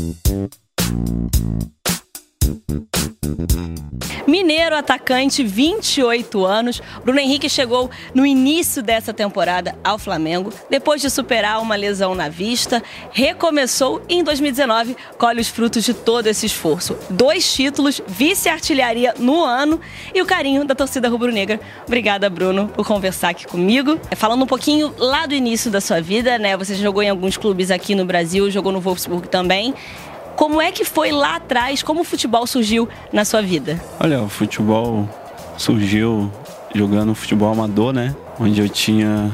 Thank you. Mineiro, atacante, 28 anos. Bruno Henrique chegou no início dessa temporada ao Flamengo, depois de superar uma lesão na vista, recomeçou e em 2019 colhe os frutos de todo esse esforço. Dois títulos, vice-artilharia no ano e o carinho da torcida rubro-negra. Obrigada, Bruno, por conversar aqui comigo. Falando um pouquinho lá do início da sua vida, né? Você jogou em alguns clubes aqui no Brasil, jogou no Wolfsburg também. Como é que foi lá atrás? Como o futebol surgiu na sua vida? Olha, o futebol surgiu jogando futebol amador, né? Onde eu tinha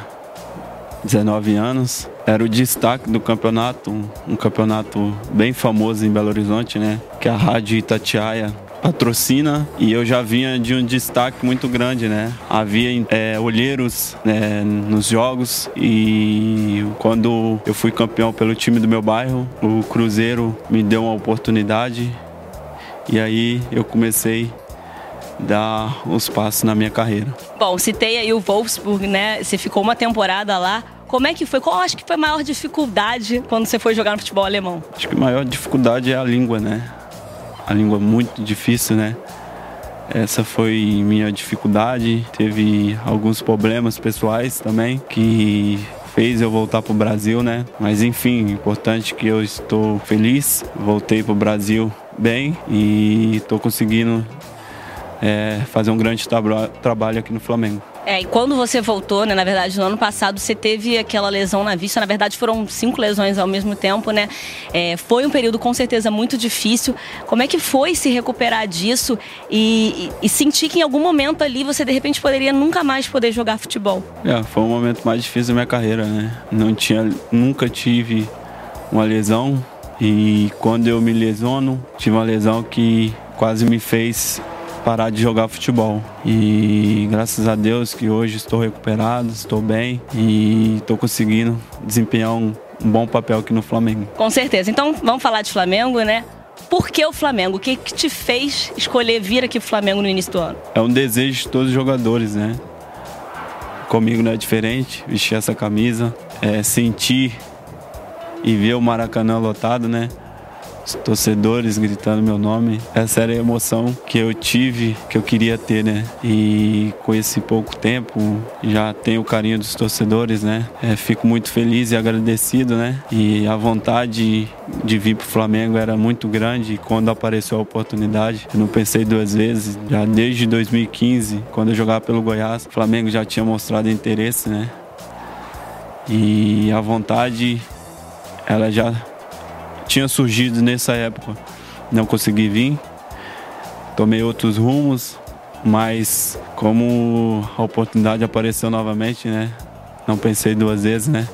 19 anos. Era o destaque do campeonato, um campeonato bem famoso em Belo Horizonte, né? Que é a Rádio Itatiaia patrocina e eu já vinha de um destaque muito grande, né? Havia é, olheiros né, nos jogos e quando eu fui campeão pelo time do meu bairro, o Cruzeiro me deu uma oportunidade e aí eu comecei a dar os passos na minha carreira. Bom, citei aí o Wolfsburg, né? Você ficou uma temporada lá. Como é que foi? Qual acho que foi a maior dificuldade quando você foi jogar no futebol alemão? Acho que a maior dificuldade é a língua, né? A língua muito difícil, né? Essa foi minha dificuldade. Teve alguns problemas pessoais também que fez eu voltar para o Brasil, né? Mas enfim, importante que eu estou feliz. Voltei para o Brasil bem e estou conseguindo é, fazer um grande tra trabalho aqui no Flamengo. É, e quando você voltou, né, na verdade, no ano passado, você teve aquela lesão na vista. Na verdade, foram cinco lesões ao mesmo tempo, né? É, foi um período com certeza muito difícil. Como é que foi se recuperar disso e, e, e, sentir que em algum momento ali você de repente poderia nunca mais poder jogar futebol? É, foi o momento mais difícil da minha carreira, né? Não tinha, nunca tive uma lesão e quando eu me lesiono, tive uma lesão que quase me fez parar de jogar futebol. E graças a Deus que hoje estou recuperado, estou bem e estou conseguindo desempenhar um, um bom papel aqui no Flamengo. Com certeza. Então vamos falar de Flamengo, né? Por que o Flamengo? O que, que te fez escolher vir aqui pro Flamengo no início do ano? É um desejo de todos os jogadores, né? Comigo não é diferente, vestir essa camisa, é sentir e ver o Maracanã lotado, né? Os torcedores gritando meu nome. Essa era a emoção que eu tive, que eu queria ter, né? E com esse pouco tempo, já tenho o carinho dos torcedores, né? É, fico muito feliz e agradecido, né? E a vontade de vir para o Flamengo era muito grande e quando apareceu a oportunidade, eu não pensei duas vezes. Já desde 2015, quando eu jogava pelo Goiás, o Flamengo já tinha mostrado interesse, né? E a vontade, ela já tinha surgido nessa época. Não consegui vir, tomei outros rumos, mas como a oportunidade apareceu novamente, né? Não pensei duas vezes, né?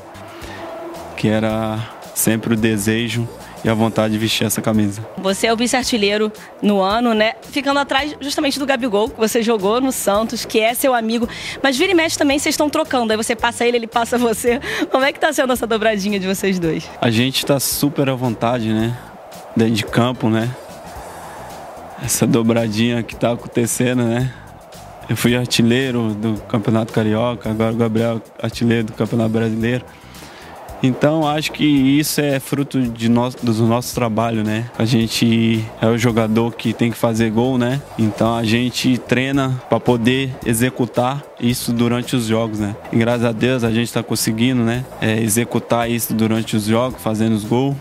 Que era sempre o desejo e a vontade de vestir essa camisa. Você é o vice-artilheiro no ano, né? Ficando atrás justamente do Gabigol, que você jogou no Santos, que é seu amigo. Mas vira e mexe também, vocês estão trocando. Aí você passa ele, ele passa você. Como é que tá sendo essa dobradinha de vocês dois? A gente tá super à vontade, né? Dentro de campo, né? Essa dobradinha que tá acontecendo, né? Eu fui artilheiro do Campeonato Carioca, agora o Gabriel artilheiro do Campeonato Brasileiro. Então acho que isso é fruto de nós, do nosso trabalho, né? A gente é o jogador que tem que fazer gol, né? Então a gente treina para poder executar isso durante os jogos, né? E graças a Deus a gente está conseguindo, né? É, executar isso durante os jogos, fazendo os gols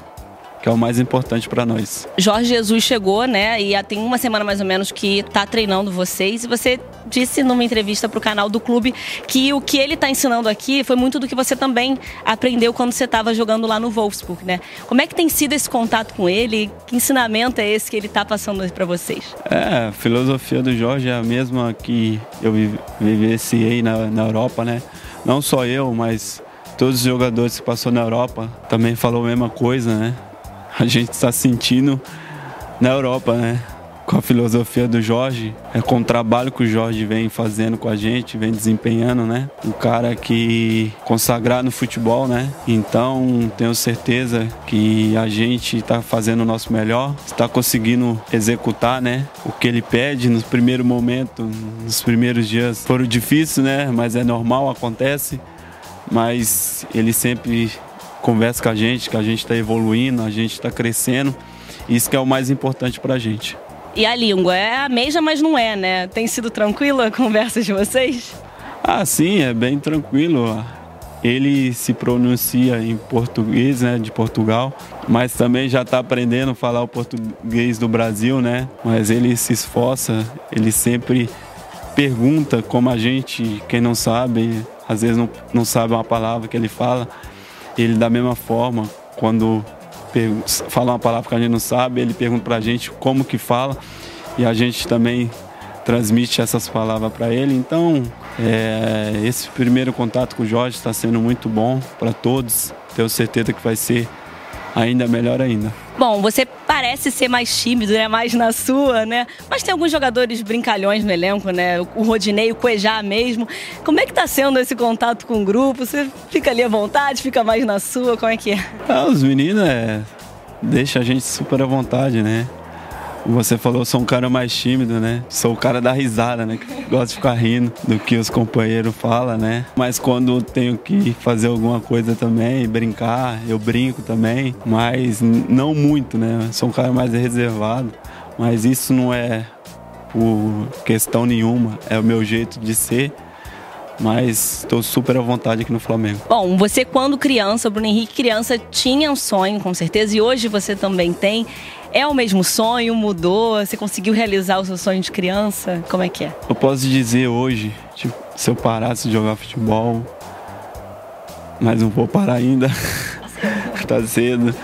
que é o mais importante para nós. Jorge Jesus chegou, né? E tem uma semana mais ou menos que está treinando vocês. E você disse numa entrevista para o canal do clube que o que ele está ensinando aqui foi muito do que você também aprendeu quando você estava jogando lá no Wolfsburg, né? Como é que tem sido esse contato com ele? Que ensinamento é esse que ele está passando para vocês? É, a filosofia do Jorge é a mesma que eu vivenciei na, na Europa, né? Não só eu, mas todos os jogadores que passou na Europa também falou a mesma coisa, né? a gente está sentindo na Europa, né? Com a filosofia do Jorge, é com o trabalho que o Jorge vem fazendo com a gente, vem desempenhando, né? Um cara que consagrar no futebol, né? Então tenho certeza que a gente está fazendo o nosso melhor, está conseguindo executar, né? O que ele pede no primeiro momento, nos primeiros dias foram difíceis, né? Mas é normal, acontece. Mas ele sempre conversa com a gente, que a gente está evoluindo, a gente está crescendo. Isso que é o mais importante para a gente. E a língua é a mesma, mas não é, né? Tem sido tranquila a conversa de vocês? Ah, sim, é bem tranquilo. Ele se pronuncia em português, né, de Portugal, mas também já está aprendendo a falar o português do Brasil, né? Mas ele se esforça, ele sempre pergunta como a gente, quem não sabe, às vezes não, não sabe uma palavra que ele fala, ele da mesma forma, quando fala uma palavra que a gente não sabe, ele pergunta para a gente como que fala e a gente também transmite essas palavras para ele. Então, é, esse primeiro contato com o Jorge está sendo muito bom para todos. Tenho certeza que vai ser ainda melhor ainda. Bom, você parece ser mais tímido, né? Mais na sua, né? Mas tem alguns jogadores brincalhões no elenco, né? O Rodinei, o Cuejá mesmo. Como é que tá sendo esse contato com o grupo? Você fica ali à vontade, fica mais na sua? Como é que é? Ah, os meninos é, deixa a gente super à vontade, né? Você falou, sou um cara mais tímido, né? Sou o cara da risada, né? Que gosta de ficar rindo do que os companheiros falam, né? Mas quando tenho que fazer alguma coisa também, brincar, eu brinco também, mas não muito, né? Sou um cara mais reservado, mas isso não é por questão nenhuma, é o meu jeito de ser mas estou super à vontade aqui no Flamengo. Bom, você quando criança, Bruno Henrique criança, tinha um sonho, com certeza, e hoje você também tem. É o mesmo sonho? Mudou? Você conseguiu realizar o seu sonho de criança? Como é que é? Eu posso dizer hoje, tipo, se eu parasse de jogar futebol, mas não vou parar ainda, tá cedo.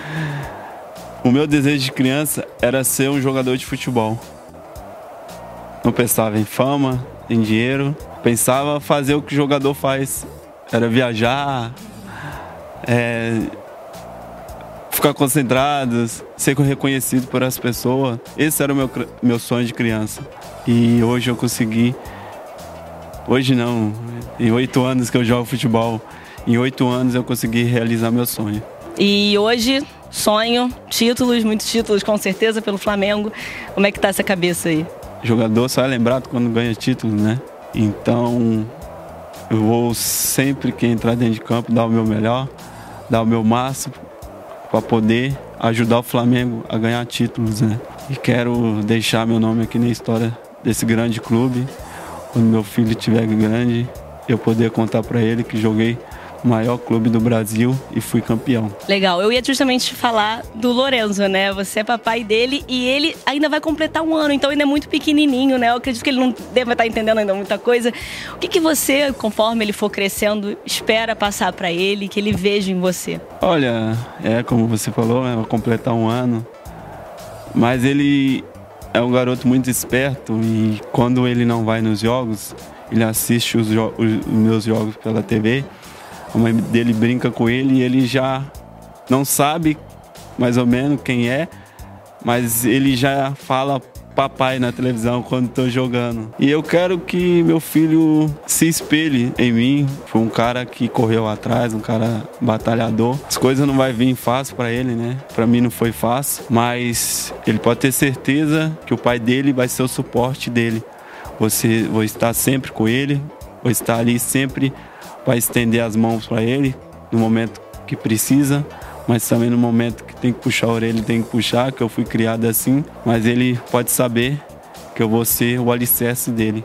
O meu desejo de criança era ser um jogador de futebol. Não pensava em fama, em dinheiro, pensava fazer o que o jogador faz. Era viajar, é, ficar concentrados, ser reconhecido por as pessoas. Esse era o meu, meu sonho de criança. E hoje eu consegui. Hoje não, em oito anos que eu jogo futebol, em oito anos eu consegui realizar meu sonho. E hoje, sonho, títulos, muitos títulos com certeza pelo Flamengo. Como é que tá essa cabeça aí? Jogador só é lembrado quando ganha título, né? Então eu vou sempre que entrar dentro de campo dar o meu melhor, dar o meu máximo para poder ajudar o Flamengo a ganhar títulos, né? E quero deixar meu nome aqui na história desse grande clube. Quando meu filho estiver grande, eu poder contar para ele que joguei maior clube do Brasil e fui campeão. Legal, eu ia justamente falar do Lorenzo, né? Você é papai dele e ele ainda vai completar um ano, então ainda é muito pequenininho, né? Eu acredito que ele não deve estar entendendo ainda muita coisa. O que, que você, conforme ele for crescendo, espera passar para ele, que ele veja em você? Olha, é como você falou, né? vai completar um ano, mas ele é um garoto muito esperto e quando ele não vai nos jogos, ele assiste os, jo os meus jogos pela TV a mãe dele brinca com ele e ele já não sabe mais ou menos quem é, mas ele já fala papai na televisão quando estou jogando. E eu quero que meu filho se espelhe em mim. Foi um cara que correu atrás, um cara batalhador. As coisas não vai vir fácil para ele, né? Para mim não foi fácil, mas ele pode ter certeza que o pai dele vai ser o suporte dele. Você vou estar sempre com ele, vou estar ali sempre para estender as mãos para ele no momento que precisa, mas também no momento que tem que puxar a orelha, tem que puxar, que eu fui criado assim, mas ele pode saber que eu vou ser o alicerce dele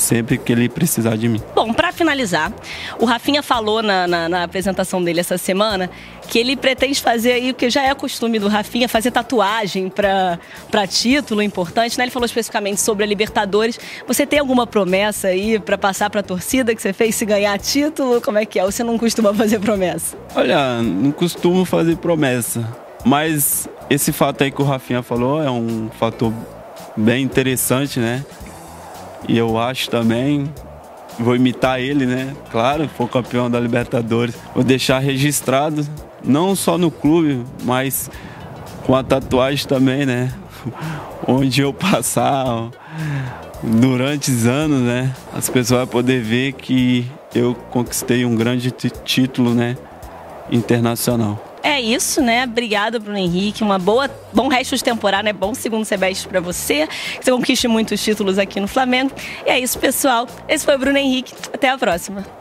sempre que ele precisar de mim. Bom, para finalizar, o Rafinha falou na, na, na, apresentação dele essa semana que ele pretende fazer aí o que já é costume do Rafinha, fazer tatuagem para título importante, né? Ele falou especificamente sobre a Libertadores. Você tem alguma promessa aí para passar para a torcida que você fez se ganhar título? Como é que é? Ou você não costuma fazer promessa? Olha, não costumo fazer promessa, mas esse fato aí que o Rafinha falou é um fator bem interessante, né? E eu acho também, vou imitar ele, né? Claro, for campeão da Libertadores. Vou deixar registrado, não só no clube, mas com a tatuagem também, né? Onde eu passar durante os anos, né? As pessoas vão poder ver que eu conquistei um grande título, né? Internacional. É isso, né? Obrigada, Bruno Henrique. Uma boa, bom resto de temporada, né? Bom segundo semestre para você. Que você conquiste muitos títulos aqui no Flamengo. E é isso, pessoal. Esse foi o Bruno Henrique. Até a próxima.